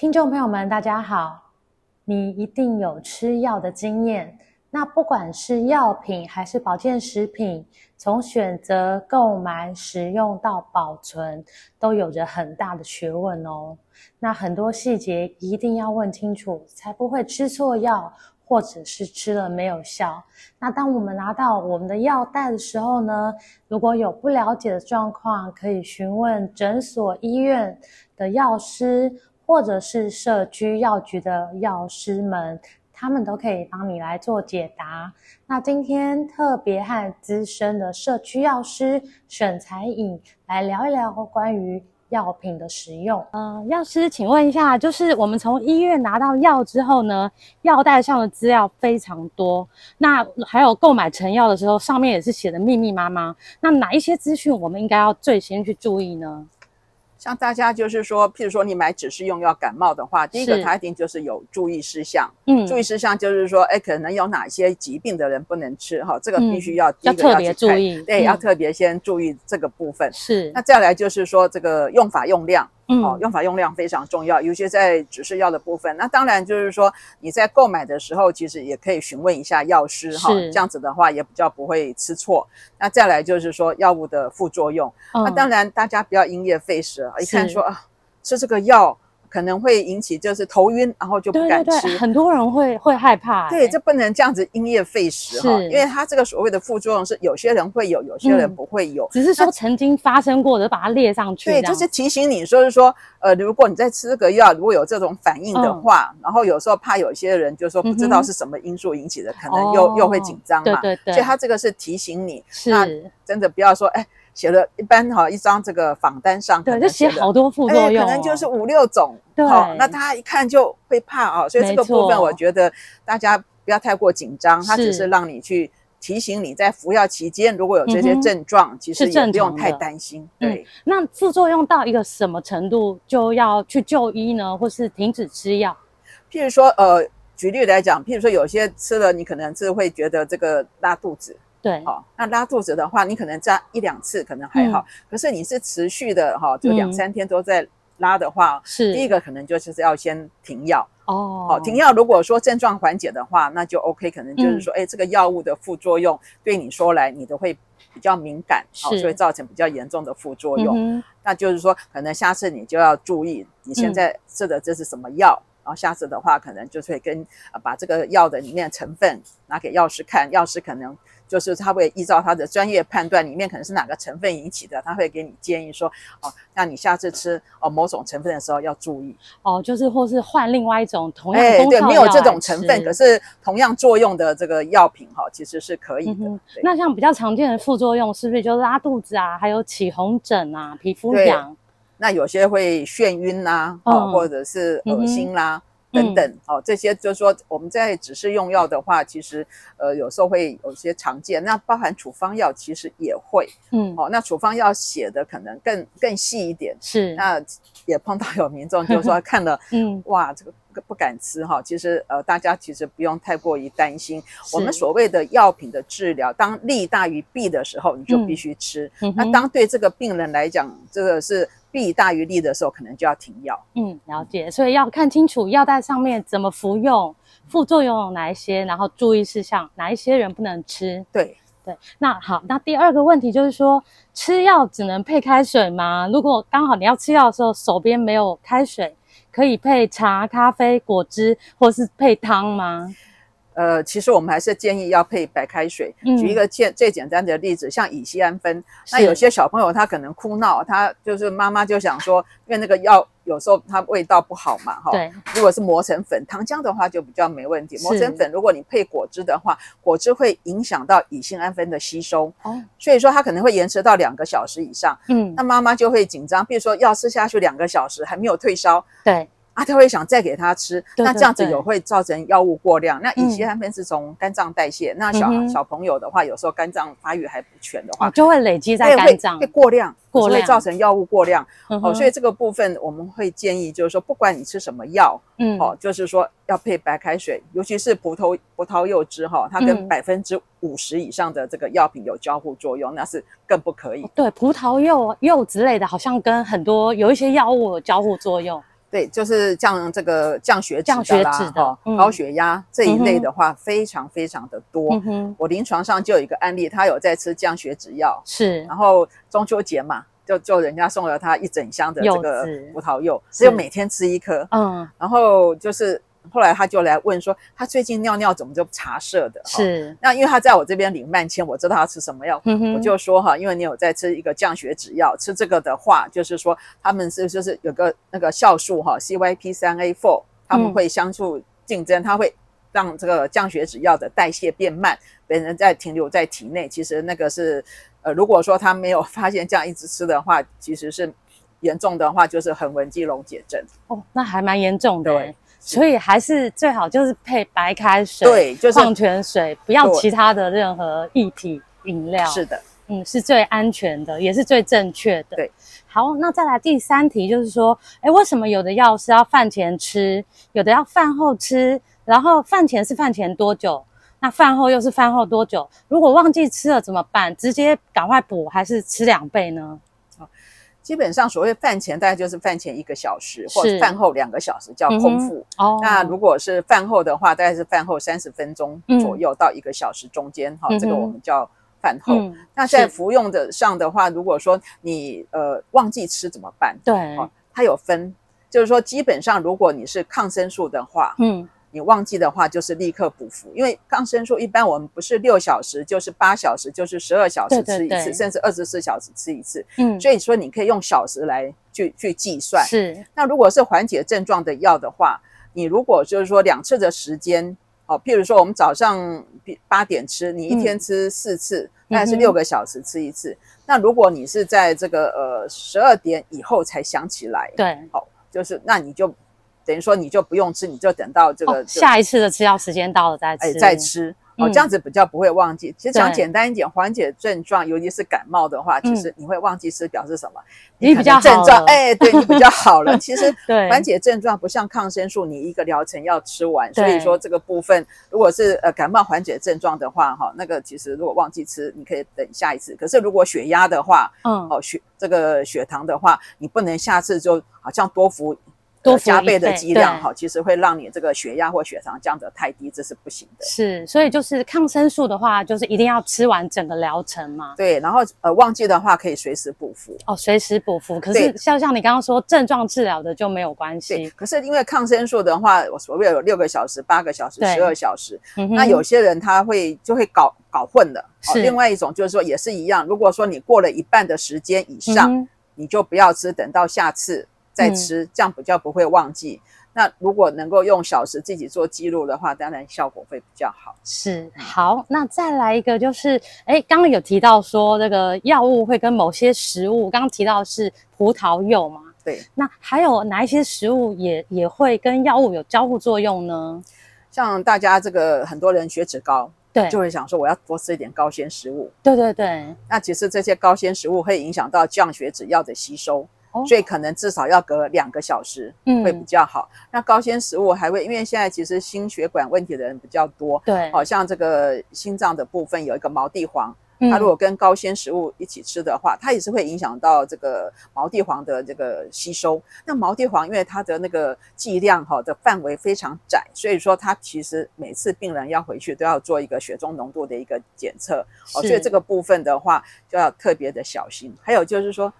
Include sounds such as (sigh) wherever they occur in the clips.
听众朋友们，大家好！你一定有吃药的经验，那不管是药品还是保健食品，从选择、购买、使用到保存，都有着很大的学问哦。那很多细节一定要问清楚，才不会吃错药，或者是吃了没有效。那当我们拿到我们的药袋的时候呢，如果有不了解的状况，可以询问诊所、医院的药师。或者是社区药局的药师们，他们都可以帮你来做解答。那今天特别和资深的社区药师沈采颖来聊一聊关于药品的使用。呃，药师，请问一下，就是我们从医院拿到药之后呢，药袋上的资料非常多，那还有购买成药的时候，上面也是写的密密麻麻。那哪一些资讯我们应该要最先去注意呢？像大家就是说，譬如说你买只是用药感冒的话，第一个它一定就是有注意事项。嗯，注意事项就是说，哎，可能有哪些疾病的人不能吃哈，这个必须要第一个要，要特别注意，对，嗯、要特别先注意这个部分。是，那再来就是说这个用法用量。哦，用法用量非常重要，尤其在指示药的部分。那当然就是说，你在购买的时候，其实也可以询问一下药师哈，这样子的话也比较不会吃错。那再来就是说，药物的副作用。嗯、那当然大家不要因噎废食，一看说啊，吃这个药。可能会引起就是头晕，然后就不敢吃。对对对，很多人会会害怕。对，这不能这样子因噎废食哈，因为它这个所谓的副作用是有些人会有，有些人不会有。嗯、只是说曾经发生过的，把它列上去。对，就是提醒你说是说，呃，如果你在吃这个药，如果有这种反应的话，嗯、然后有时候怕有些人就说不知道是什么因素引起的，嗯、可能又、哦、又会紧张嘛。对对对。所以它这个是提醒你，是那真的不要说哎。写了一般哈一张这个访单上，对，就写好多副作用，可能就是五六种，对，那他一看就会怕啊，所以这个部分我觉得大家不要太过紧张，它只是让你去提醒你在服药期间如果有这些症状，其实也不用太担心。对，那副作用到一个什么程度就要去就医呢，或是停止吃药？譬如说，呃，举例来讲，譬如说有些吃了你可能是会觉得这个拉肚子。对，好，那拉肚子的话，你可能扎一两次可能还好，可是你是持续的哈，就两三天都在拉的话，是。第一个可能就是要先停药。哦。好，停药如果说症状缓解的话，那就 OK，可能就是说，哎，这个药物的副作用对你说来，你都会比较敏感，好，所以造成比较严重的副作用。那就是说，可能下次你就要注意，你现在吃的这是什么药，然后下次的话，可能就是会跟把这个药的里面成分拿给药师看，药师可能。就是他会依照他的专业判断，里面可能是哪个成分引起的，他会给你建议说，哦，那你下次吃哦某种成分的时候要注意哦，就是或是换另外一种同样功效药，对，没有这种成分，可是同样作用的这个药品哈，其实是可以的。嗯、那像比较常见的副作用，是不是就是拉肚子啊，还有起红疹啊，皮肤痒？那有些会眩晕啊，哦，或者是恶心啦。嗯等等，哦，这些就是说我们在只是用药的话，其实呃有时候会有些常见，那包含处方药其实也会，嗯，哦，那处方药写的可能更更细一点，是，那也碰到有民众就是说 (laughs) 看了，嗯，哇，这个不敢吃哈，其实呃大家其实不用太过于担心，我们所谓的药品的治疗，当利大于弊的时候，你就必须吃，那当对这个病人来讲，这个是。弊大于利的时候，可能就要停药。嗯，了解。所以要看清楚药袋上面怎么服用，副作用有哪一些，然后注意事项，哪一些人不能吃。对对。那好，那第二个问题就是说，吃药只能配开水吗？如果刚好你要吃药的时候手边没有开水，可以配茶、咖啡、果汁，或是配汤吗？呃，其实我们还是建议要配白开水。嗯、举一个简最简单的例子，像乙酰胺酚，那有些小朋友他可能哭闹，他就是妈妈就想说，因为那个药有时候它味道不好嘛，哈。对。如果是磨成粉糖浆的话就比较没问题。磨成粉，如果你配果汁的话，果汁会影响到乙酰胺酚的吸收。哦。所以说它可能会延迟到两个小时以上。嗯。那妈妈就会紧张，比如说药吃下去两个小时还没有退烧。对。啊，他会想再给他吃，对对对，那这样子有会造成药物过量。那乙酰胺酚是从肝脏代谢，嗯、那小、嗯、小朋友的话，有时候肝脏发育还不全的话，哦、就会累积在肝脏，会过量，过量会造成药物过量。嗯、哦，所以这个部分我们会建议，就是说，不管你吃什么药，嗯，哦，就是说要配白开水，尤其是葡萄葡萄柚汁哈，它跟百分之五十以上的这个药品有交互作用，嗯、那是更不可以。对，葡萄柚柚之类的，好像跟很多有一些药物有交互作用。对，就是降这个降血脂的啦，哈、哦，嗯、高血压这一类的话，非常非常的多。嗯、我临床上就有一个案例，他有在吃降血脂药，是，然后中秋节嘛，就就人家送了他一整箱的这个葡萄柚，只有每天吃一颗，嗯，然后就是。后来他就来问说，他最近尿尿怎么就茶色的？是，那因为他在我这边领慢签，我知道他吃什么药，嗯、我就说哈，因为你有在吃一个降血脂药，吃这个的话，就是说他们是就是有个那个酵素哈，CYP 三 A four，他们会相互竞争，它、嗯、会让这个降血脂药的代谢变慢，别人在停留在体内。其实那个是呃，如果说他没有发现这样一直吃的话，其实是严重的话就是横纹肌溶解症。哦，那还蛮严重的。对。所以还是最好就是配白开水，对，就是矿泉水，不要其他的任何液体饮料。是的，嗯，是最安全的，也是最正确的。对，好，那再来第三题，就是说，诶，为什么有的药是要饭前吃，有的要饭后吃？然后饭前是饭前多久？那饭后又是饭后多久？如果忘记吃了怎么办？直接赶快补，还是吃两倍呢？基本上，所谓饭前大概就是饭前一个小时，或者饭后两个小时叫空腹。嗯、哦，那如果是饭后的话，大概是饭后三十分钟左右到一个小时中间，哈、嗯，这个我们叫饭后。嗯、那在服用的上的话，如果说你呃忘记吃怎么办？对，哦，它有分，就是说基本上如果你是抗生素的话，嗯。你忘记的话，就是立刻补服，因为抗生素一般我们不是六小时，就是八小时，就是十二小时吃一次，对对对，甚至二十四小时吃一次。嗯，所以说你可以用小时来去去计算。是。那如果是缓解症状的药的话，你如果就是说两次的时间，哦，譬如说我们早上八点吃，你一天吃四次，那是六个小时吃一次。嗯、那如果你是在这个呃十二点以后才想起来，对，好、哦，就是那你就。等于说你就不用吃，你就等到这个、哦、下一次的吃药时间到了再吃，哎、再吃哦，这样子比较不会忘记。嗯、其实讲简单一点，缓解症状，尤其是感冒的话，其实你会忘记吃，表示什么？嗯、你比较症状，哎，对你比较好了。(laughs) 其实缓解症状不像抗生素，你一个疗程要吃完。所以说这个部分，如果是呃感冒缓解症状的话，哈，那个其实如果忘记吃，你可以等下一次。可是如果血压的话，嗯，哦血这个血糖的话，你不能下次就好像多服。多加倍的剂量哈，其实会让你这个血压或血糖降得太低，这是不行的。是，所以就是抗生素的话，就是一定要吃完整个疗程嘛。对，然后呃忘记的话可以随时补服。哦，随时补服。可是像像你刚刚说症状治疗的就没有关系。可是因为抗生素的话，我所谓有六个小时、八个小时、十二小时，那有些人他会就会搞搞混了。是。另外一种就是说也是一样，如果说你过了一半的时间以上，你就不要吃，等到下次。再吃，这样比较不会忘记。嗯、那如果能够用小时自己做记录的话，当然效果会比较好。是，好，那再来一个就是，哎，刚刚有提到说这个药物会跟某些食物，刚刚提到是葡萄柚嘛？对。那还有哪一些食物也也会跟药物有交互作用呢？像大家这个很多人血脂高，对，就会想说我要多吃一点高纤食物。对对对。那其实这些高纤食物会影响到降血脂药的吸收。所以可能至少要隔两个小时，嗯会比较好。嗯、那高纤食物还会，因为现在其实心血管问题的人比较多，对，好像这个心脏的部分有一个毛地黄，它如果跟高纤食物一起吃的话，它也是会影响到这个毛地黄的这个吸收。那毛地黄因为它的那个剂量哈的范围非常窄，所以说它其实每次病人要回去都要做一个血中浓度的一个检测，哦，所以这个部分的话就要特别的小心。还有就是说。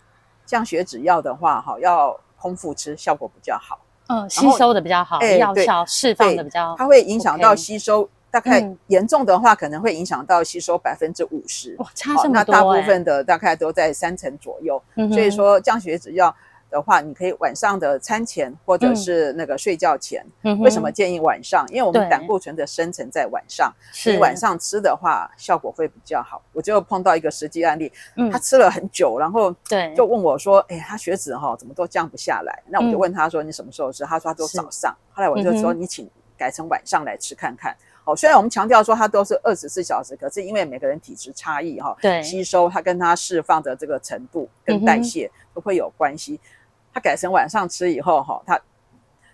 降血脂药的话，哈，要空腹吃效果比较好。嗯，吸收的比较好，药效释放的比较好。它会影响到吸收大概严重的话可能会影响到吸收百分之五十。哇，差这么多，欸。那大部分的大概都在三成左右。嗯、所以说降血脂药的话，你可以晚上的餐前或者是那个睡觉前。嗯、为什么建议晚上？因为我们胆固醇的生成在晚上，你晚上吃的话效果会比较好。我就碰到一个实际案例，嗯、他吃了很久，然后对，就问我说：“哎，他血脂哈怎么都降不下来？”那我就问他说：“你什么时候吃？”他说：“他都早上。”后来我就说：“你请改成晚上来吃看看。”哦，虽然我们强调说它都是二十四小时，可是因为每个人体质差异哈，对，吸收它跟它释放的这个程度跟代谢都会有关系。它改成晚上吃以后哈，他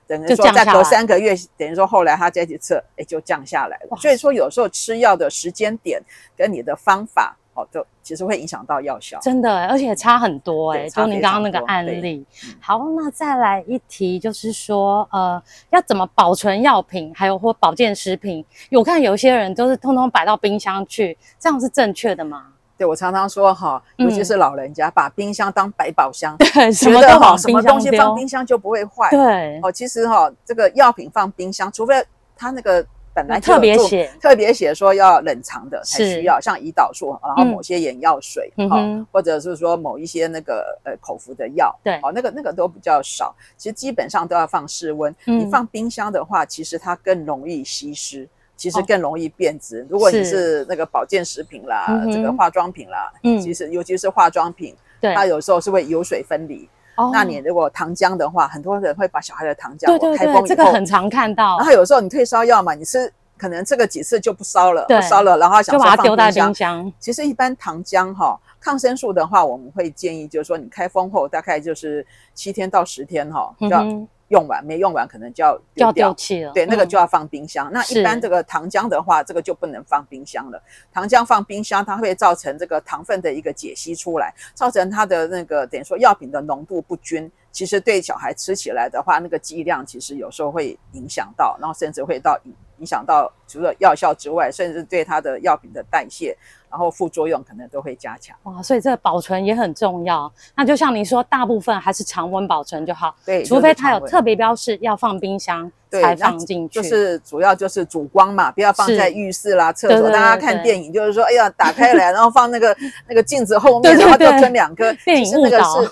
等于说再隔三个月，等于说后来他再去测，哎，就降下来了。所以说有时候吃药的时间点跟你的方法。哦，就其实会影响到药效，真的，而且差很多哎、欸。就您刚刚那个案例，好，那再来一题，就是说，呃，要怎么保存药品，还有或保健食品？我看有些人都是通通摆到冰箱去，这样是正确的吗？对，我常常说哈，尤其是老人家，嗯、把冰箱当百宝箱，对，什么都好，什么东西放冰箱就不会坏。对，哦，其实哈，这个药品放冰箱，除非它那个。本来就特别写，特别写说要冷藏的才需要，像胰岛素，然后某些眼药水，哈、嗯哦，或者是说某一些那个呃口服的药，对，哦，那个那个都比较少。其实基本上都要放室温。嗯、你放冰箱的话，其实它更容易稀释，其实更容易变质。哦、如果你是那个保健食品啦，这个化妆品啦，嗯，其实尤其是化妆品，对，它有时候是会油水分离。哦，那你如果糖浆的话，很多人会把小孩的糖浆，对对对，这个很常看到。然后有时候你退烧药嘛，你吃可能这个几次就不烧了，对。不烧了，然后想说放冰箱，就把它丢在冰箱。其实一般糖浆哈，抗生素的话，我们会建议就是说，你开封后大概就是七天到十天哈，就要用完，没用完可能就要丢掉，丢弃了。对，那个就要放冰箱。那一般这个糖浆的话，这个就不能放冰箱了。糖浆放冰箱，它会造成这个糖分的一个解析出来，造成它的那个等于说药品的浓度不均。其实对小孩吃起来的话，那个剂量其实有时候会影响到，然后甚至会到影影响到除了药效之外，甚至对它的药品的代谢，然后副作用可能都会加强。哇，所以这个保存也很重要。那就像您说，大部分还是常温保存就好。对，除非它有特别标示要放冰箱才放进去。就是主要就是主光嘛，不要放在浴室啦、厕所。大家看电影就是说，哎呀，打开来，然后放那个那个镜子后面，然后就喷两颗。电影误导。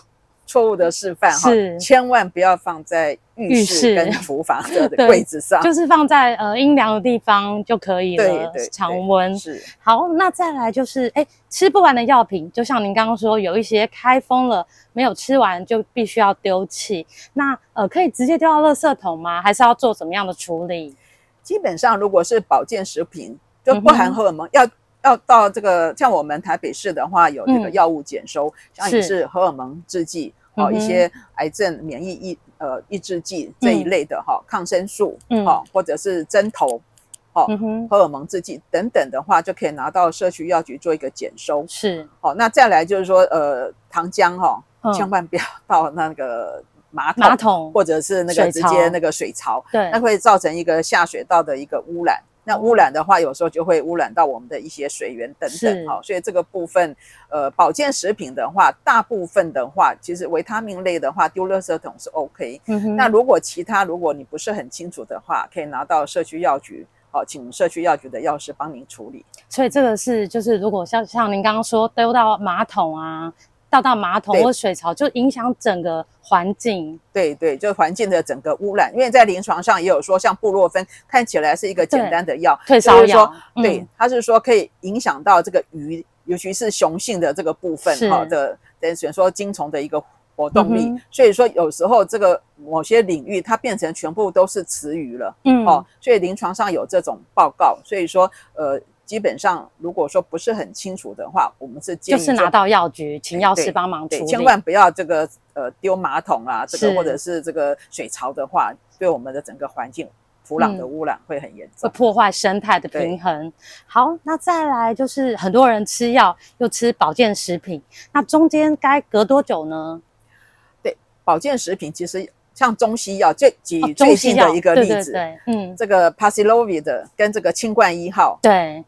错误的示范哈，千万不要放在浴室跟厨房的 (laughs) 柜子上，就是放在呃阴凉的地方就可以了。对对，常温是好。那再来就是，哎，吃不完的药品，就像您刚刚说，有一些开封了没有吃完，就必须要丢弃。那呃，可以直接丢到垃圾桶吗？还是要做什么样的处理？基本上，如果是保健食品，就不含荷尔蒙，嗯、要。要到这个像我们台北市的话，有这个药物检收，嗯、像也是。荷尔蒙制剂哦，一些癌症免疫抑呃抑制剂这一类的哈，嗯、抗生素哦，嗯、或者是针头哦，嗯、哼。荷尔蒙制剂等等的话，就可以拿到社区药局做一个检收。是。哦，那再来就是说呃糖浆哈，千万不要到那个马桶，马桶。或者是那个直接那个水槽，对，那会造成一个下水道的一个污染。那污染的话，有时候就会污染到我们的一些水源等等，好是，所以这个部分，呃，保健食品的话，大部分的话，其实维他命类的话，丢垃圾桶是 OK。嗯。那如果其他，如果你不是很清楚的话，可以拿到社区药局，好，请社区药局的药师帮您处理。所以这个是，就是如果像像您刚刚说丢到马桶啊。倒到马桶或水槽，就影响整个环境。对对，就环境的整个污染。因为在临床上也有说，像布洛芬看起来是一个简单的药，退烧药。对，它是说可以影响到这个鱼，尤其是雄性的这个部分，好的，等于说精虫的一个活动力。所以说有时候这个某些领域它变成全部都是雌鱼了。嗯，哦，所以临床上有这种报告。所以说，呃。基本上，如果说不是很清楚的话，我们是建议就是拿到药局，请药师帮忙处理。千万不要这个呃丢马桶啊，这个或者是这个水槽的话，对我们的整个环境土壤的污染会很严重，会破坏生态的平衡。好，那再来就是很多人吃药又吃保健食品，那中间该隔多久呢？对，保健食品其实像中西药，最举最近的一个例子，对嗯，这个 Paxlovid 跟这个清冠一号，对。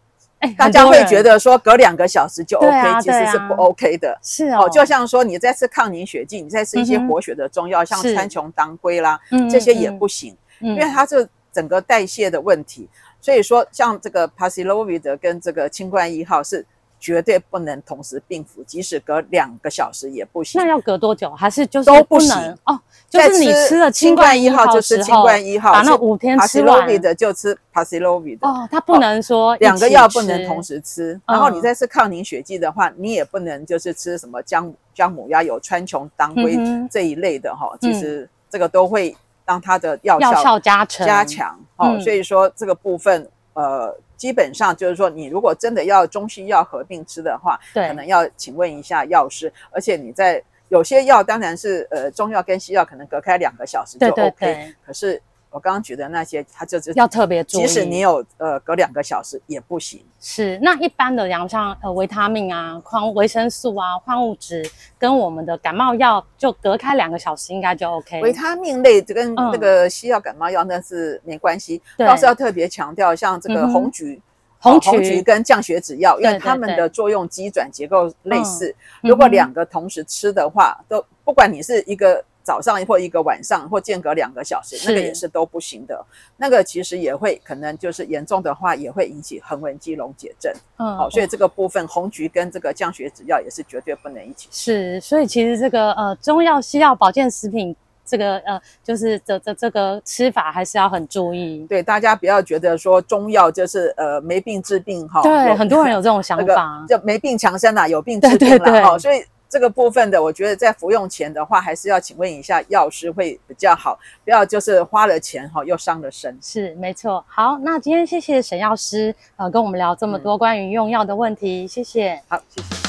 大家会觉得说隔两个小时就 OK，其实是不 OK 的。是哦，就像说你在吃抗凝血剂，你在吃一些活血的中药，像川穹当归啦，这些也不行，因为它这整个代谢的问题。所以说像这个 Paxlovid 跟这个清冠一号是。绝对不能同时并服，即使隔两个小时也不行。那要隔多久？还是就是都不行哦？就是你吃了新冠一号，就吃新冠一号，把那五天吃完的就吃 Paxlovid 哦，它不能说两个药不能同时吃。然后你再吃抗凝血剂的话，你也不能就是吃什么姜姜母鸭有、川穹、当归这一类的哈。其实这个都会让它的药效加成加强哦。所以说这个部分呃。基本上就是说，你如果真的要中西药合并吃的话，对，可能要请问一下药师。而且你在有些药当然是呃中药跟西药可能隔开两个小时就 OK，对对对，可是。我刚刚举的那些，它就是要特别注意，即使你有呃隔两个小时也不行。是，那一般的，像呃维他命啊、矿维生素啊、矿物质，跟我们的感冒药就隔开两个小时应该就 OK。维他命类就跟那个西药感冒药那是没关系，倒是要特别强调，像这个红橘、红红橘跟降血脂药，因为它们的作用机转结构类似，如果两个同时吃的话，都不管你是一个。早上或一个晚上或间隔两个小时，那个也是都不行的。那个其实也会可能就是严重的话，也会引起横纹肌溶解症。嗯，好，所以这个部分红菊跟这个降血脂药也是绝对不能一起吃。是，所以其实这个呃中药、西药、保健食品，这个呃就是这这这个吃法还是要很注意。对，大家不要觉得说中药就是呃没病治病哈。对，很多人有这种 (laughs) 想法，就没病强身啦，有病治病啦。好，所以。这个部分的，我觉得在服用前的话，还是要请问一下药师会比较好，不要就是花了钱哈，又伤了身。是，没错。好，那今天谢谢沈药师，呃，跟我们聊这么多关于用药的问题，嗯、谢谢。好，谢谢。